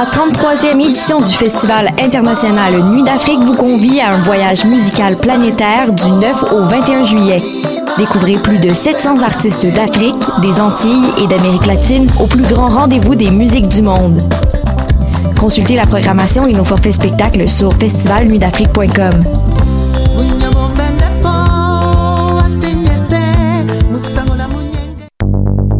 La 33e édition du Festival international Nuit d'Afrique vous convie à un voyage musical planétaire du 9 au 21 juillet. Découvrez plus de 700 artistes d'Afrique, des Antilles et d'Amérique latine au plus grand rendez-vous des musiques du monde. Consultez la programmation et nos forfaits spectacles sur festivalnuitdafrique.com.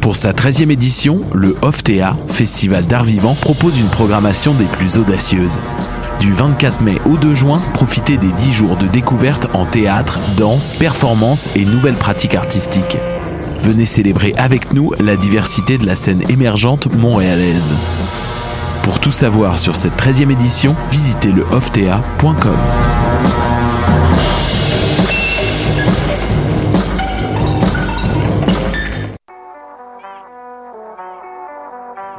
Pour sa 13e édition, le OFTEA, Festival d'art vivant, propose une programmation des plus audacieuses. Du 24 mai au 2 juin, profitez des 10 jours de découverte en théâtre, danse, performance et nouvelles pratiques artistiques. Venez célébrer avec nous la diversité de la scène émergente montréalaise. Pour tout savoir sur cette 13e édition, visitez le oftea.com.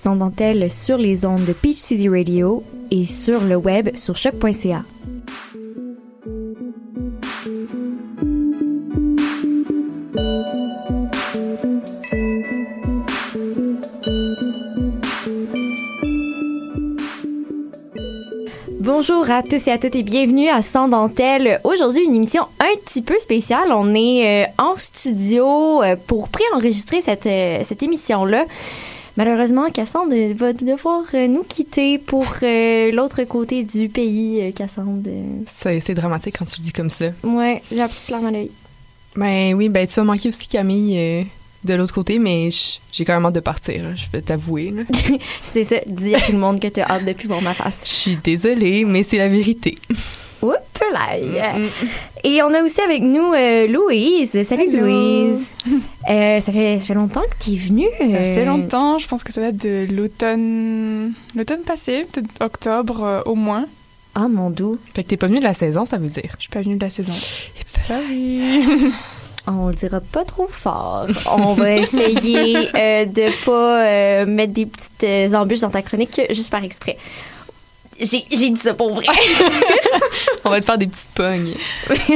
Sans dentelle sur les ondes de Peach City Radio et sur le web sur choc.ca. Bonjour à tous et à toutes et bienvenue à Sans Dentelle. Aujourd'hui, une émission un petit peu spéciale. On est euh, en studio euh, pour pré-enregistrer cette, euh, cette émission-là. Malheureusement, Cassandre va devoir euh, nous quitter pour euh, l'autre côté du pays, euh, Cassandre. C'est, dramatique quand tu le dis comme ça. Ouais, j'ai la petite larme à l'œil. Ben oui, ben tu vas manquer aussi Camille euh, de l'autre côté, mais j'ai quand même hâte de partir, je vais t'avouer. là. C'est ça, dis à tout le monde que t'as hâte de plus voir ma face. Je suis désolée, mais c'est la vérité. Oups là! Mm, mm. Et on a aussi avec nous euh, Louise. Salut Hello. Louise! Euh, ça, fait, ça fait longtemps que t'es venue. Ça euh, fait longtemps, je pense que ça date de l'automne l'automne passé, peut-être octobre euh, au moins. Ah, mon doux. Fait que t'es pas venu de la saison, ça veut dire. Je suis pas venue de la saison. Sorry. On le dira pas trop fort. On va essayer euh, de pas euh, mettre des petites euh, embûches dans ta chronique juste par exprès. J'ai dit ça pour vrai. On va te faire des petites pognes.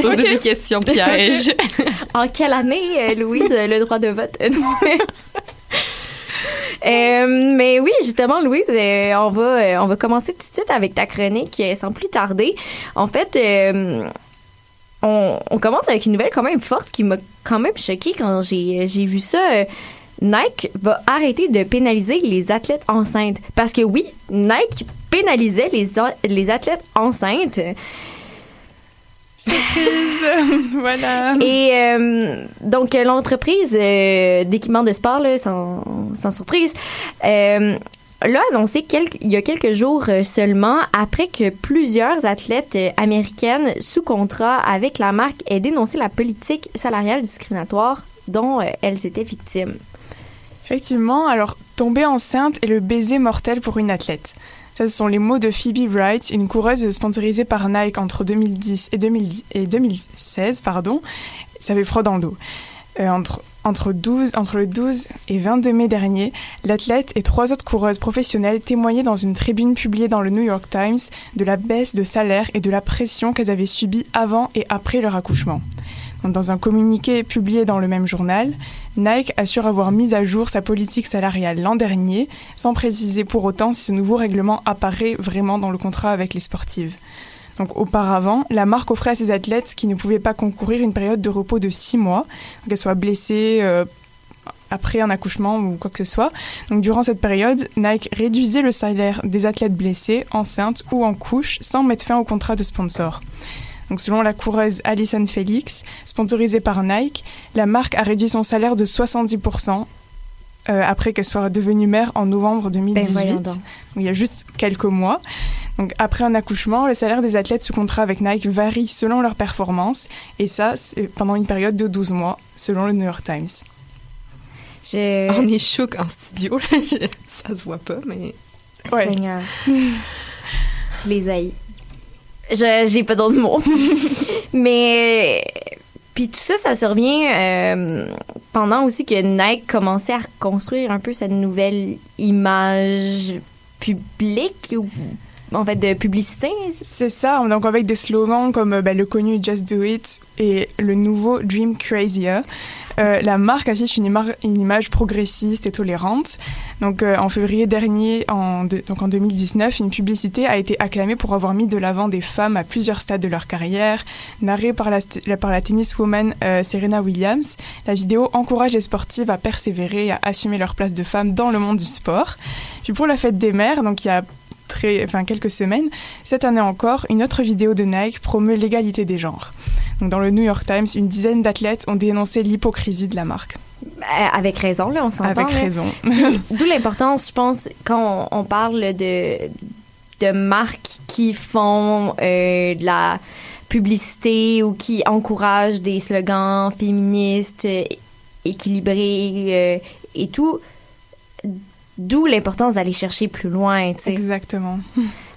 Poser des questions pièges. en quelle année, euh, Louise, a le droit de vote? Euh, mais oui, justement, Louise, euh, on va euh, on va commencer tout de suite avec ta chronique euh, sans plus tarder. En fait, euh, on, on commence avec une nouvelle quand même forte qui m'a quand même choquée quand j'ai j'ai vu ça. Euh, Nike va arrêter de pénaliser les athlètes enceintes. Parce que oui, Nike pénalisait les, les athlètes enceintes. Surprise. voilà. Et euh, donc, l'entreprise euh, d'équipement de sport, là, sans, sans surprise, euh, l'a annoncé quelques- il y a quelques jours euh, seulement après que plusieurs athlètes américaines sous contrat avec la marque aient dénoncé la politique salariale discriminatoire dont elles étaient victimes. Effectivement, alors tomber enceinte est le baiser mortel pour une athlète. Ce sont les mots de Phoebe Wright, une coureuse sponsorisée par Nike entre 2010 et, 2010 et 2016. Pardon. Ça fait froid dans le. Euh, entre, entre, 12, entre le 12 et 22 mai dernier, l'athlète et trois autres coureuses professionnelles témoignaient dans une tribune publiée dans le New York Times de la baisse de salaire et de la pression qu'elles avaient subie avant et après leur accouchement. Dans un communiqué publié dans le même journal, Nike assure avoir mis à jour sa politique salariale l'an dernier, sans préciser pour autant si ce nouveau règlement apparaît vraiment dans le contrat avec les sportives. Donc auparavant, la marque offrait à ses athlètes qui ne pouvaient pas concourir une période de repos de six mois, qu'elles soient blessées euh, après un accouchement ou quoi que ce soit. Donc durant cette période, Nike réduisait le salaire des athlètes blessés, enceintes ou en couche sans mettre fin au contrat de sponsor. Donc selon la coureuse Alison Felix, sponsorisée par Nike, la marque a réduit son salaire de 70% euh, après qu'elle soit devenue mère en novembre 2018. donc, il y a juste quelques mois. Donc après un accouchement, le salaire des athlètes sous contrat avec Nike varie selon leur performance et ça pendant une période de 12 mois selon le New York Times. On est choc en studio, ça se voit pas mais ouais. Seigneur. Je les haïs. J'ai pas d'autres mots. mais puis tout ça, ça survient euh, pendant aussi que Nike commençait à construire un peu cette nouvelle image publique ou en fait de publicité. C'est ça, donc avec des slogans comme ben, le connu Just Do It et le nouveau Dream Crazier. Euh, la marque affiche une, image progressiste et tolérante. Donc, euh, en février dernier, en donc en 2019, une publicité a été acclamée pour avoir mis de l'avant des femmes à plusieurs stades de leur carrière. Narrée par la, par la tenniswoman euh, Serena Williams, la vidéo encourage les sportives à persévérer et à assumer leur place de femme dans le monde du sport. Puis pour la fête des mères, donc il y a très, enfin, quelques semaines, cette année encore, une autre vidéo de Nike promeut l'égalité des genres. Donc, dans le New York Times, une dizaine d'athlètes ont dénoncé l'hypocrisie de la marque. Euh, avec raison, là, on s'entend. Avec raison. D'où l'importance, je pense, quand on, parle de, de marques qui font euh, de la publicité ou qui encouragent des slogans féministes, euh, équilibrés et tout. D'où l'importance d'aller chercher plus loin, tu sais. Exactement.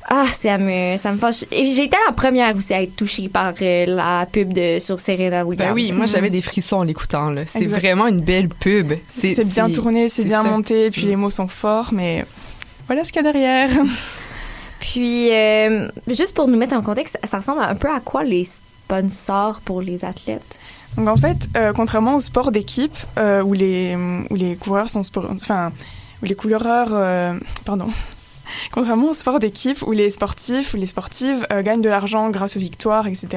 Ah, ça me, ça me fâche. J'ai été la première aussi à être touchée par euh, la pub de, sur Serena Williams. Ben oui, moi j'avais des frissons en l'écoutant. C'est vraiment une belle pub. C'est bien tourné, c'est bien monté, puis mm. les mots sont forts, mais voilà ce qu'il y a derrière. Puis, euh, juste pour nous mettre en contexte, ça ressemble un peu à quoi les sponsors pour les athlètes? Donc en fait, euh, contrairement au sport d'équipe, où, les, où les coureurs sont... Enfin, où les coureurs... pardon Contrairement au sport d'équipe où les sportifs ou les sportives euh, gagnent de l'argent grâce aux victoires, etc.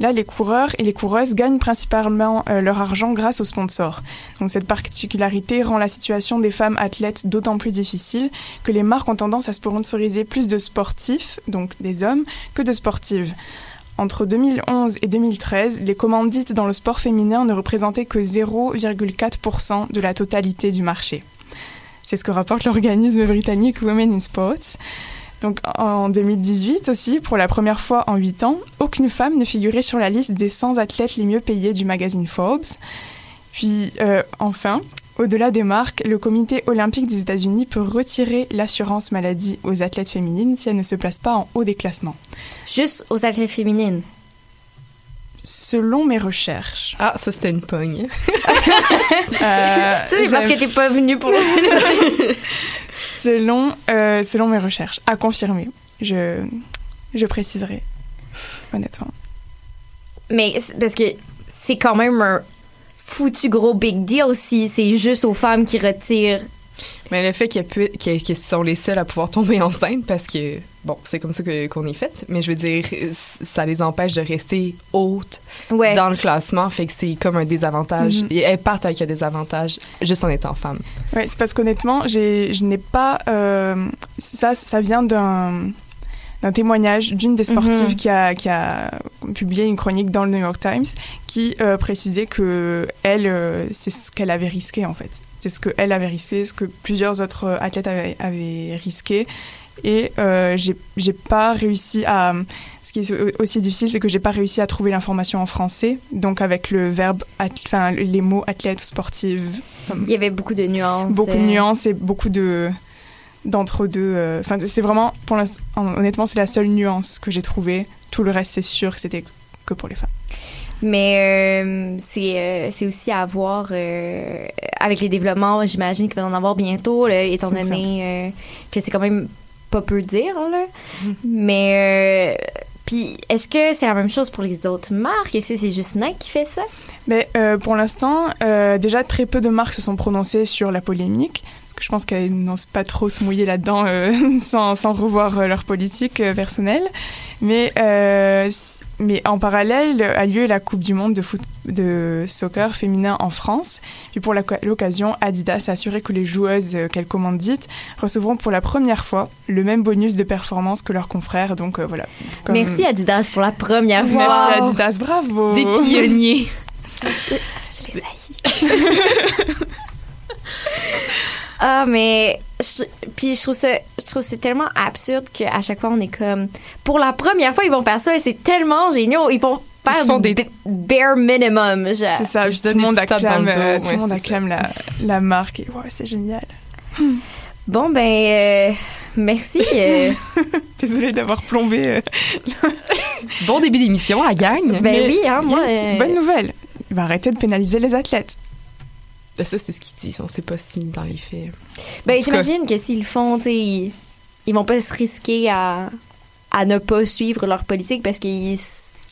Là, les coureurs et les coureuses gagnent principalement euh, leur argent grâce aux sponsors. Donc cette particularité rend la situation des femmes athlètes d'autant plus difficile que les marques ont tendance à sponsoriser plus de sportifs, donc des hommes, que de sportives. Entre 2011 et 2013, les commandites dans le sport féminin ne représentaient que 0,4% de la totalité du marché. C'est ce que rapporte l'organisme britannique Women in Sports. Donc en 2018 aussi, pour la première fois en 8 ans, aucune femme ne figurait sur la liste des 100 athlètes les mieux payés du magazine Forbes. Puis euh, enfin, au-delà des marques, le comité olympique des États-Unis peut retirer l'assurance maladie aux athlètes féminines si elles ne se placent pas en haut des classements. Juste aux athlètes féminines selon mes recherches. Ah, ça c'était une pogne. euh, c'est parce que t'es pas venu pour le. selon, euh, selon mes recherches, à confirmer. Je, je préciserai, honnêtement. Mais parce que c'est quand même un foutu gros big deal si c'est juste aux femmes qui retirent mais le fait qu'ils sont les seuls à pouvoir tomber enceinte parce que, bon, c'est comme ça qu'on est fait, mais je veux dire, ça les empêche de rester hautes dans le classement, fait que c'est comme un désavantage. Mm-hmm. Et elles partent avec un désavantage juste en étant femme. Oui, c'est parce qu'honnêtement, je n'ai pas. Euh, ça, ça vient d'un d'un témoignage d'une des sportives mm-hmm. qui, a, qui a publié une chronique dans le New York Times qui euh, précisait que elle, euh, c'est ce qu'elle avait risqué en fait. C'est ce qu'elle avait risqué, ce que plusieurs autres athlètes avaient, risqué. Et euh, j'ai pas réussi à. Ce qui est aussi difficile, c'est que j'ai pas réussi à trouver l'information en français. Donc, avec le verbe, enfin, les mots athlète ou sportive. Il y avait beaucoup de nuances. Beaucoup de euh. nuances et beaucoup de d'entre-deux. Enfin, c'est vraiment, pour honnêtement, c'est la seule nuance que j'ai trouvée. Tout le reste, c'est sûr que c'était que pour les femmes. Mais euh, c'est euh, c'est aussi à voir euh, avec les développements, j'imagine qu'il va en avoir bientôt, étant donné que c'est quand même pas peu dire. Là. Mm-hmm. Mais puis, est-ce que c'est la même chose pour les autres marques? Est-ce que c'est juste Nike qui fait ça? Mais pour l'instant, déjà très peu de marques se sont prononcées sur la polémique je pense qu'elles n'osent pas trop se mouiller là-dedans euh, sans, sans, revoir euh, leur politique euh, personnelle. Mais, mais en parallèle a lieu la Coupe du Monde de, foot, de soccer féminin en France. Puis pour l'occasion, Adidas a assuré que les joueuses qu'elle commande dites recevront pour la première fois le même bonus de performance que leurs confrères. Donc voilà. Merci Adidas pour la première fois. Merci Adidas, bravo. Des pionniers. je, je les haïs. Ah, mais. puis je trouve ça. Je trouve c'est tellement absurde qu'à chaque fois, on est comme. Pour la première fois, ils vont faire ça et c'est tellement génial. Ils vont faire des bare minimum. C'est ça, tout le monde acclame, euh, tout le monde acclame la, la, marque et ouais, c'est génial. Bon, ben. Euh, merci. Euh. Désolée d'avoir plombé. bon début d'émission, la gagne. Ben oui, hein, moi. Bonne nouvelle. Il va arrêter de pénaliser les athlètes. Ben, ça, c'est ce qu'ils disent. On sait pas si dans les faits. Ben, j'imagine que s'ils font, ils, ils vont pas se risquer à, à ne pas suivre leur politique parce qu'ils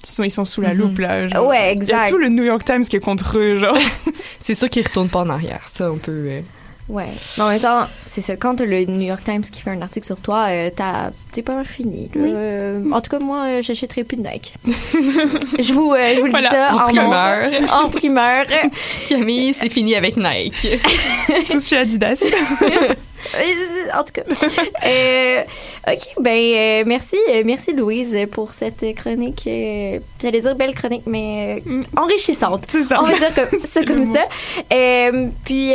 ils sont, ils sont sous la loupe, là. Genre. Ouais, exact. Il y a tout le New York Times qui est contre eux, genre. c'est sûr qu'ils retournent pas en arrière. Ça, on peut. Euh, Ouais. Mais en même temps, c'est ça. Quand le New York Times qui fait un article sur toi, euh, t'as, t'es pas mal fini. Euh, en tout cas, moi, euh, j'achèterai plus de Nike. je vous, je vous le dis ça en primeur. en primeur. Camille, c'est fini avec Nike. Tout chez Adidas. en tout cas. Euh, OK, ben euh, merci, euh, merci Louise pour cette chronique. J'allais dire belle chronique, mais enrichissante. C'est ça. On va dire ça comme ça. puis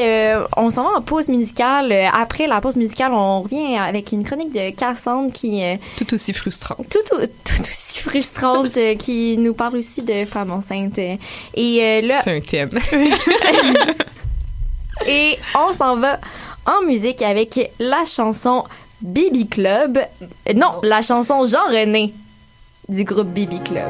on s'en va en pause musicale. Après la pause musicale, on revient avec une chronique de Cassandre qui tout aussi frustrante. Tout, tout, aussi frustrante qui nous parle aussi de femmes enceintes. Et là. C'est un thème. Et on s'en va en musique avec la chanson Baby Club. Non, la chanson Jean-René du groupe Baby Club.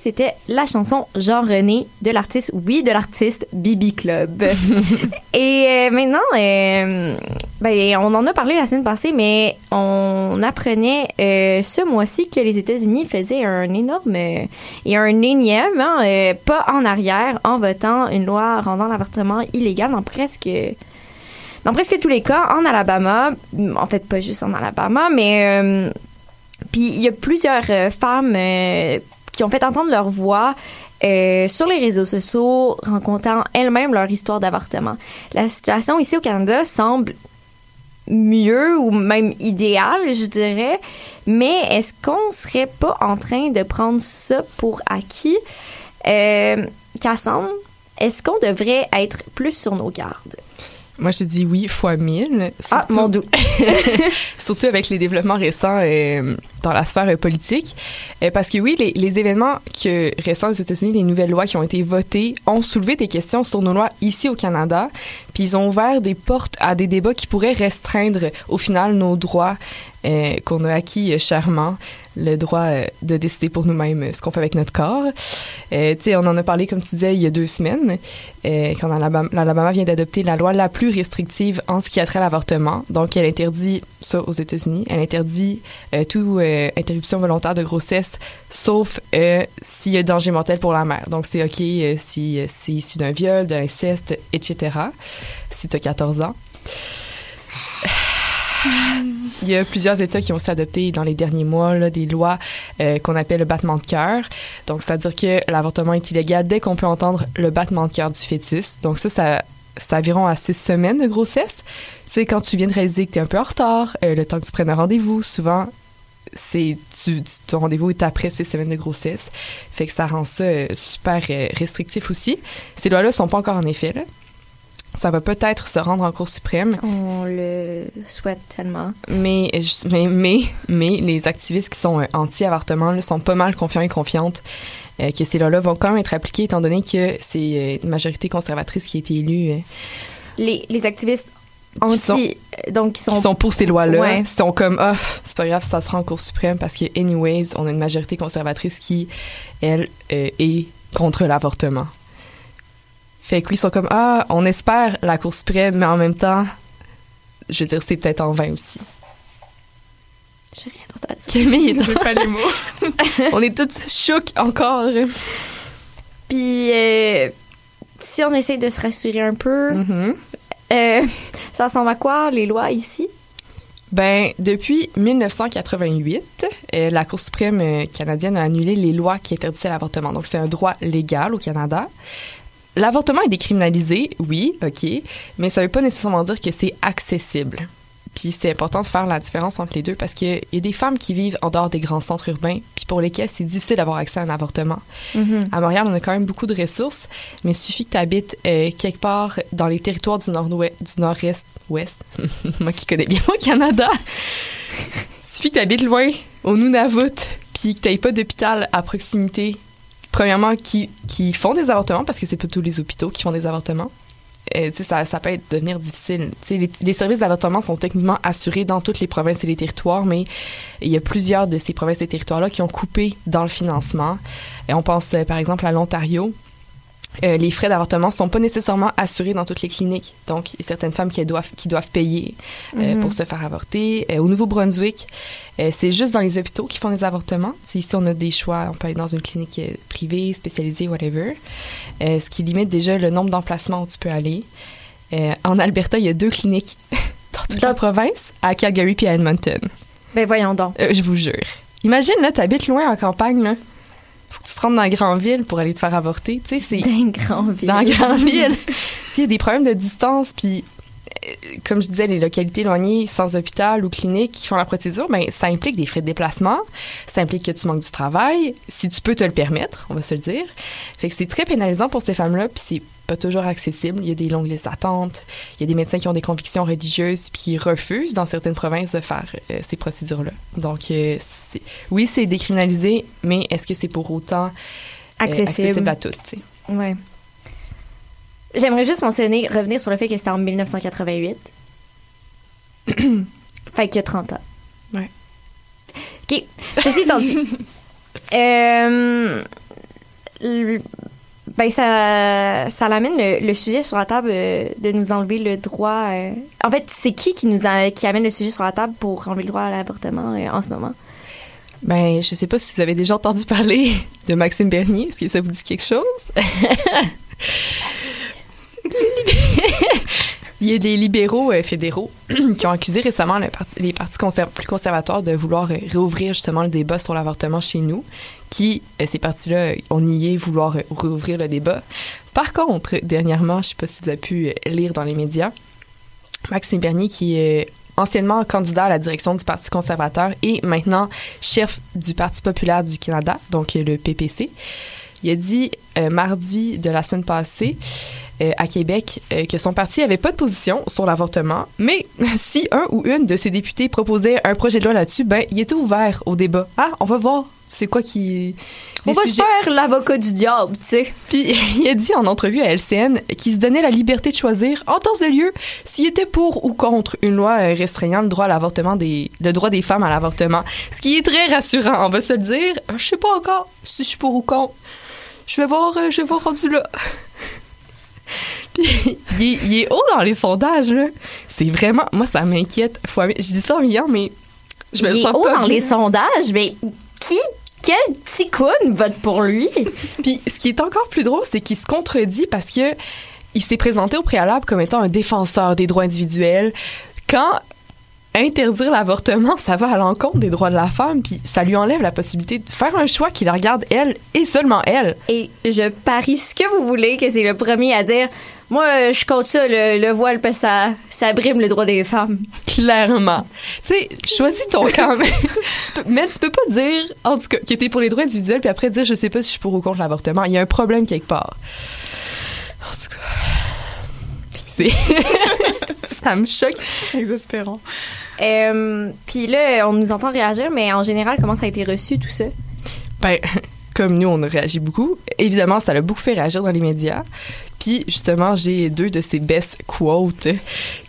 C'était la chanson Jean-René de l'artiste, oui, de l'artiste Bibi Club. et euh, maintenant, euh, ben, on en a parlé la semaine passée, mais on apprenait euh, ce mois-ci que les États-Unis faisaient un énorme et un énième hein, pas en arrière en votant une loi rendant l'avortement illégal dans presque dans presque tous les cas en Alabama. En fait, pas juste en Alabama, mais puis il y a plusieurs femmes ont fait entendre leur voix euh, sur les réseaux sociaux, rencontrant elles-mêmes leur histoire d'avortement. La situation ici au Canada semble mieux ou même idéale, je dirais, mais est-ce qu'on serait pas en train de prendre ça pour acquis? Euh, Cassandre, est-ce qu'on devrait être plus sur nos gardes? Moi, je dis oui fois mille. ah, mon doux. surtout avec les développements récents euh, dans la sphère politique. Euh, parce que oui, les, les, événements que, récents aux États-Unis, les nouvelles lois qui ont été votées, ont soulevé des questions sur nos lois ici au Canada. Puis ils ont ouvert des portes à des débats qui pourraient restreindre, au final, nos droits euh, qu'on a acquis chèrement le droit euh, de décider pour nous-mêmes euh, ce qu'on fait avec notre corps. Euh, tu sais, on en a parlé, comme tu disais, il y a deux semaines, euh, quand l'Alabama vient d'adopter la loi la plus restrictive en ce qui a trait à l'avortement. Donc, elle interdit ça aux États-Unis. Elle interdit euh, toute interruption volontaire de grossesse, sauf s'il y a danger mortel pour la mère. Donc, c'est OK si c'est issu d'un viol, de l'inceste, etc. Si tu as 14 ans. Il y a plusieurs États qui ont s'adopté dans les derniers mois là, des lois euh, qu'on appelle le battement de cœur. Donc, c'est-à-dire que l'avortement est illégal dès qu'on peut entendre le battement de cœur du fœtus. Donc, ça, ça c'est environ à six semaines de grossesse. C'est quand tu viens de réaliser que tu es un peu en retard, euh, le temps que tu prennes un rendez-vous, souvent, c'est tu, ton rendez-vous est après six semaines de grossesse. Fait que ça rend ça euh, super restrictif aussi. Ces lois-là sont pas encore en effet, là. Ça va peut-être se rendre en Cour suprême. On le souhaite tellement. Mais, mais, mais, mais les activistes qui sont euh, anti-avortement sont pas mal confiants et confiantes euh, que ces lois-là vont quand même être appliquées, étant donné que c'est euh, une majorité conservatrice qui a été élue. Les, les activistes anti donc qui sont, sont pour ces lois-là Ils sont comme oh, c'est pas grave ça sera en Cour suprême parce que anyways on a une majorité conservatrice qui elle est contre l'avortement fait qu'ils sont comme ah, on espère la Cour suprême, mais en même temps, je veux dire, c'est peut-être en vain aussi. J'ai rien d'autre à dire. Camille, j'ai pas les mots. on est toutes chocs encore. Puis euh, si on essaie de se rassurer un peu, mm-hmm. euh, ça ressemble à quoi les lois ici? Ben, depuis 1988, euh, la Cour suprême canadienne a annulé les lois qui interdisaient l'avortement. Donc, c'est un droit légal au Canada. L'avortement est décriminalisé, oui, OK, mais ça veut pas nécessairement dire que c'est accessible. Puis c'est important de faire la différence entre les deux parce qu'il y a des femmes qui vivent en dehors des grands centres urbains, puis pour lesquelles c'est difficile d'avoir accès à un avortement. Mm-hmm. À Montréal, on a quand même beaucoup de ressources, mais il suffit que tu habites euh, quelque part dans les territoires du nord-ouest, du nord-est, ouest, moi qui connais bien le Canada, il suffit que tu habites loin, au Nunavut, puis que tu pas d'hôpital à proximité premièrement, qui, qui font des avortements, parce que c'est pas tous les hôpitaux qui font des avortements. Et, ça, ça peut être, devenir difficile. Les, les, services d'avortement sont techniquement assurés dans toutes les provinces et les territoires, mais il y a plusieurs de ces provinces et territoires-là qui ont coupé dans le financement. Et on pense, euh, par exemple, à l'Ontario, euh, les frais d'avortement sont pas nécessairement assurés dans toutes les cliniques. Donc, il y a certaines femmes qui doivent, qui doivent payer euh, mhm. pour se faire avorter. Euh, au Nouveau-Brunswick, c'est juste dans les hôpitaux qui font les avortements. ici, on a des choix. On peut aller dans une clinique privée, spécialisée, whatever. ce qui limite déjà le nombre d'emplacements où tu peux aller. en Alberta, il y a deux cliniques dans toute la province, à Calgary et à Edmonton. Ben voyons donc. je vous jure. Imagine, là, habites loin en campagne, là faut que tu te rendes dans la grande ville pour aller te faire avorter. Tu sais, c'est. Dans la grande ville. Dans la grande ville. il y a des problèmes de distance, puis euh, comme je disais, les localités éloignées sans hôpital ou clinique qui font la procédure, ben, ça implique des frais de déplacement, ça implique que tu manques du travail, si tu peux te le permettre, on va se le dire. Fait que c'est très pénalisant pour ces femmes-là, puis c'est pas toujours accessible. Il y a des longues listes d'attente, il y a des médecins qui ont des convictions religieuses puis qui refusent dans certaines provinces de faire euh, ces procédures-là. Donc, euh, oui, c'est décriminalisé, mais est-ce que c'est pour autant accessible. à toutes? Oui. J'aimerais juste mentionner, revenir sur le fait que c'était en 1988. fait qu'il y a 30 ans. Ouais. OK. Ceci étant dit. Euh, ben ça, ça l'amène le, sujet sur la table euh, de nous enlever le droit. Euh, en fait, c'est qui qui nous qui amène le sujet sur la table pour enlever le droit à l'avortement euh, en ce moment? Ben, je sais pas si vous avez déjà entendu parler de Maxime Bernier. Est-ce que ça vous dit quelque chose? Il y a des libéraux fédéraux qui ont accusé récemment les partis plus conservateurs de vouloir réouvrir justement le débat sur l'avortement chez nous qui, euh, ces partis-là, ont nié vouloir euh, rouvrir le débat. Par contre, dernièrement, je ne sais pas si vous avez pu euh, lire dans les médias, Maxime Bernier, qui est anciennement candidat à la direction du Parti conservateur et maintenant chef du Parti populaire du Canada, donc le PPC, il a dit mardi de la semaine passée à Québec que son parti n'avait pas de position sur l'avortement, mais si un ou une de ses députés proposait un projet de loi là-dessus, ben il était ouvert au débat. Ah, on va voir c'est quoi qui. On va se faire l'avocat du diable, tu sais. Puis il a dit en entrevue à LCN qu'il se donnait la liberté de choisir, en temps et lieu, s'il était pour ou contre une loi euh, restreignant le droit à l'avortement des, le droit des femmes à l'avortement. Ce qui est très rassurant, on va se le dire. Je sais pas encore si je suis pour ou contre. Je vais voir, euh, je vais voir rendu là. Puis il est, haut dans les sondages, là. C'est vraiment. Moi, ça m'inquiète. Je dis ça en riant, mais. Je me il est haut dans les sondages, mais qui quel ticoun vote pour lui? Puis ce qui est encore plus drôle, c'est qu'il se contredit parce que il s'est présenté au préalable comme étant un défenseur des droits individuels. Quand interdire l'avortement, ça va à l'encontre des droits de la femme, puis ça lui enlève la possibilité de faire un choix qui la regarde elle et seulement elle. Et je parie ce que vous voulez que c'est le premier à dire moi, je compte ça, le, voile, parce que ça, ça brime le droit des femmes. Clairement. Tu sais, choisis ton camp. mais tu peux pas dire, en tout cas, que t'es pour les droits individuels, puis après dire, je sais pas si je suis pour ou contre l'avortement. Il y a un problème quelque part. En tout cas. C'est. ça me choque. Exaspérant. Euh, puis là, on nous entend réagir, mais en général, comment ça a été reçu, tout ça? Ben, comme nous, on a réagi beaucoup. Évidemment, ça l'a beaucoup fait réagir dans les médias. Puis justement, j'ai deux de ces best quotes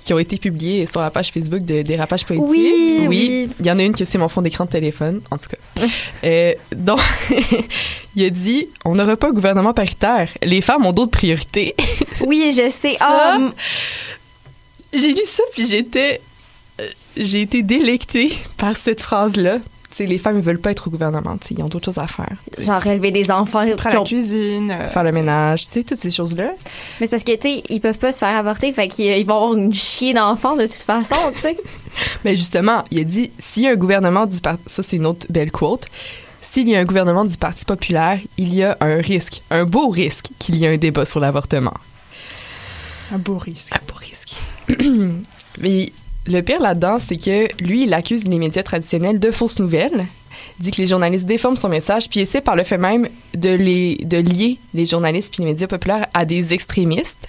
qui ont été publiées sur la page Facebook de Dérapage politique. Oui, oui. Il y en a une que c'est mon fond d'écran de téléphone, en tout cas. euh, donc, il a dit on n'aura pas un gouvernement paritaire. Les femmes ont d'autres priorités. oui, je sais. Ah, j'ai lu ça puis j'étais euh, j'ai été délectée par cette phrase là les femmes ne veulent pas être au gouvernement. Ils ont d'autres choses à faire. Genre élever des enfants, faire la cuisine, euh, faire le ménage, tu sais, toutes ces choses-là. Mais c'est parce que, tu sais, ils peuvent pas se faire avorter, fait qu'ils vont avoir une chier d'enfants de toute façon, tu sais. Mais justement, il a dit, s'il y a un gouvernement du parti, ça c'est une autre belle quote, s'il y a un gouvernement du Parti populaire, il y a un risque, un beau risque qu'il y ait un débat sur l'avortement. Un beau risque. Un beau risque. Mais le pire là-dedans, c'est que lui, il accuse les médias traditionnels de fausses nouvelles, dit que les journalistes déforment son message, puis essaie par le fait même de, les, de lier les journalistes puis les médias populaires à des extrémistes.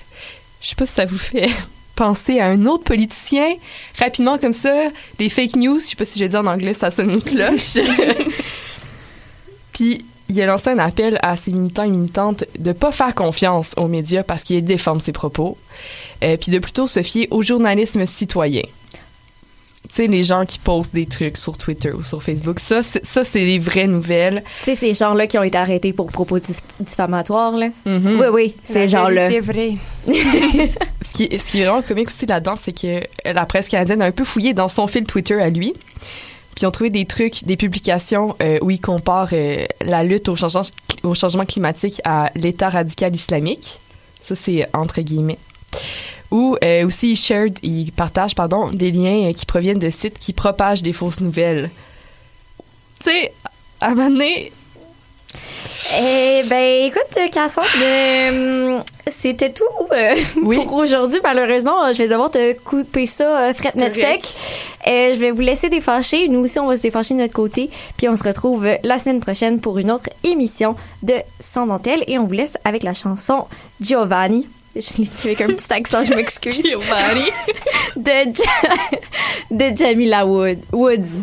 Je sais pas si ça vous fait penser à un autre politicien, rapidement comme ça, des fake news, je sais pas si je vais dire en anglais, ça sonne une cloche. puis il a lancé un appel à ses militants et militantes de pas faire confiance aux médias parce qu'ils déforment ses propos, euh, puis de plutôt se fier au journalisme citoyen tu sais, les gens qui postent des trucs sur Twitter ou sur Facebook, ça, ça c'est des vraies nouvelles. Tu sais, ces gens-là qui ont été arrêtés pour propos diffamatoires, là. Mm-hmm. Oui, oui, ces gens-là. C'est vrai. ce, qui, ce qui est vraiment comique aussi là-dedans, c'est que la presse canadienne a un peu fouillé dans son fil Twitter à lui. Puis ils ont trouvé des trucs, des publications euh, où ils comparent euh, la lutte au changement, au changement climatique à l'État radical islamique. Ça, c'est entre guillemets ou euh, aussi shared, il partage pardon, des liens euh, qui proviennent de sites qui propagent des fausses nouvelles. Tu sais, à un moment donné, eh ben, écoute, Cassandre, euh, c'était tout pour aujourd'hui. Malheureusement, je vais devoir te couper ça, euh, fret net sec. je vais vous laisser défâcher. Nous aussi, on va se défâcher de notre côté. Puis on se retrouve la semaine prochaine pour une autre émission de Sans dentelle. Et on vous laisse avec la chanson Giovanni je l'ai dit avec un petit accent, je m'excuse. de, de Jamila Wood, Woods.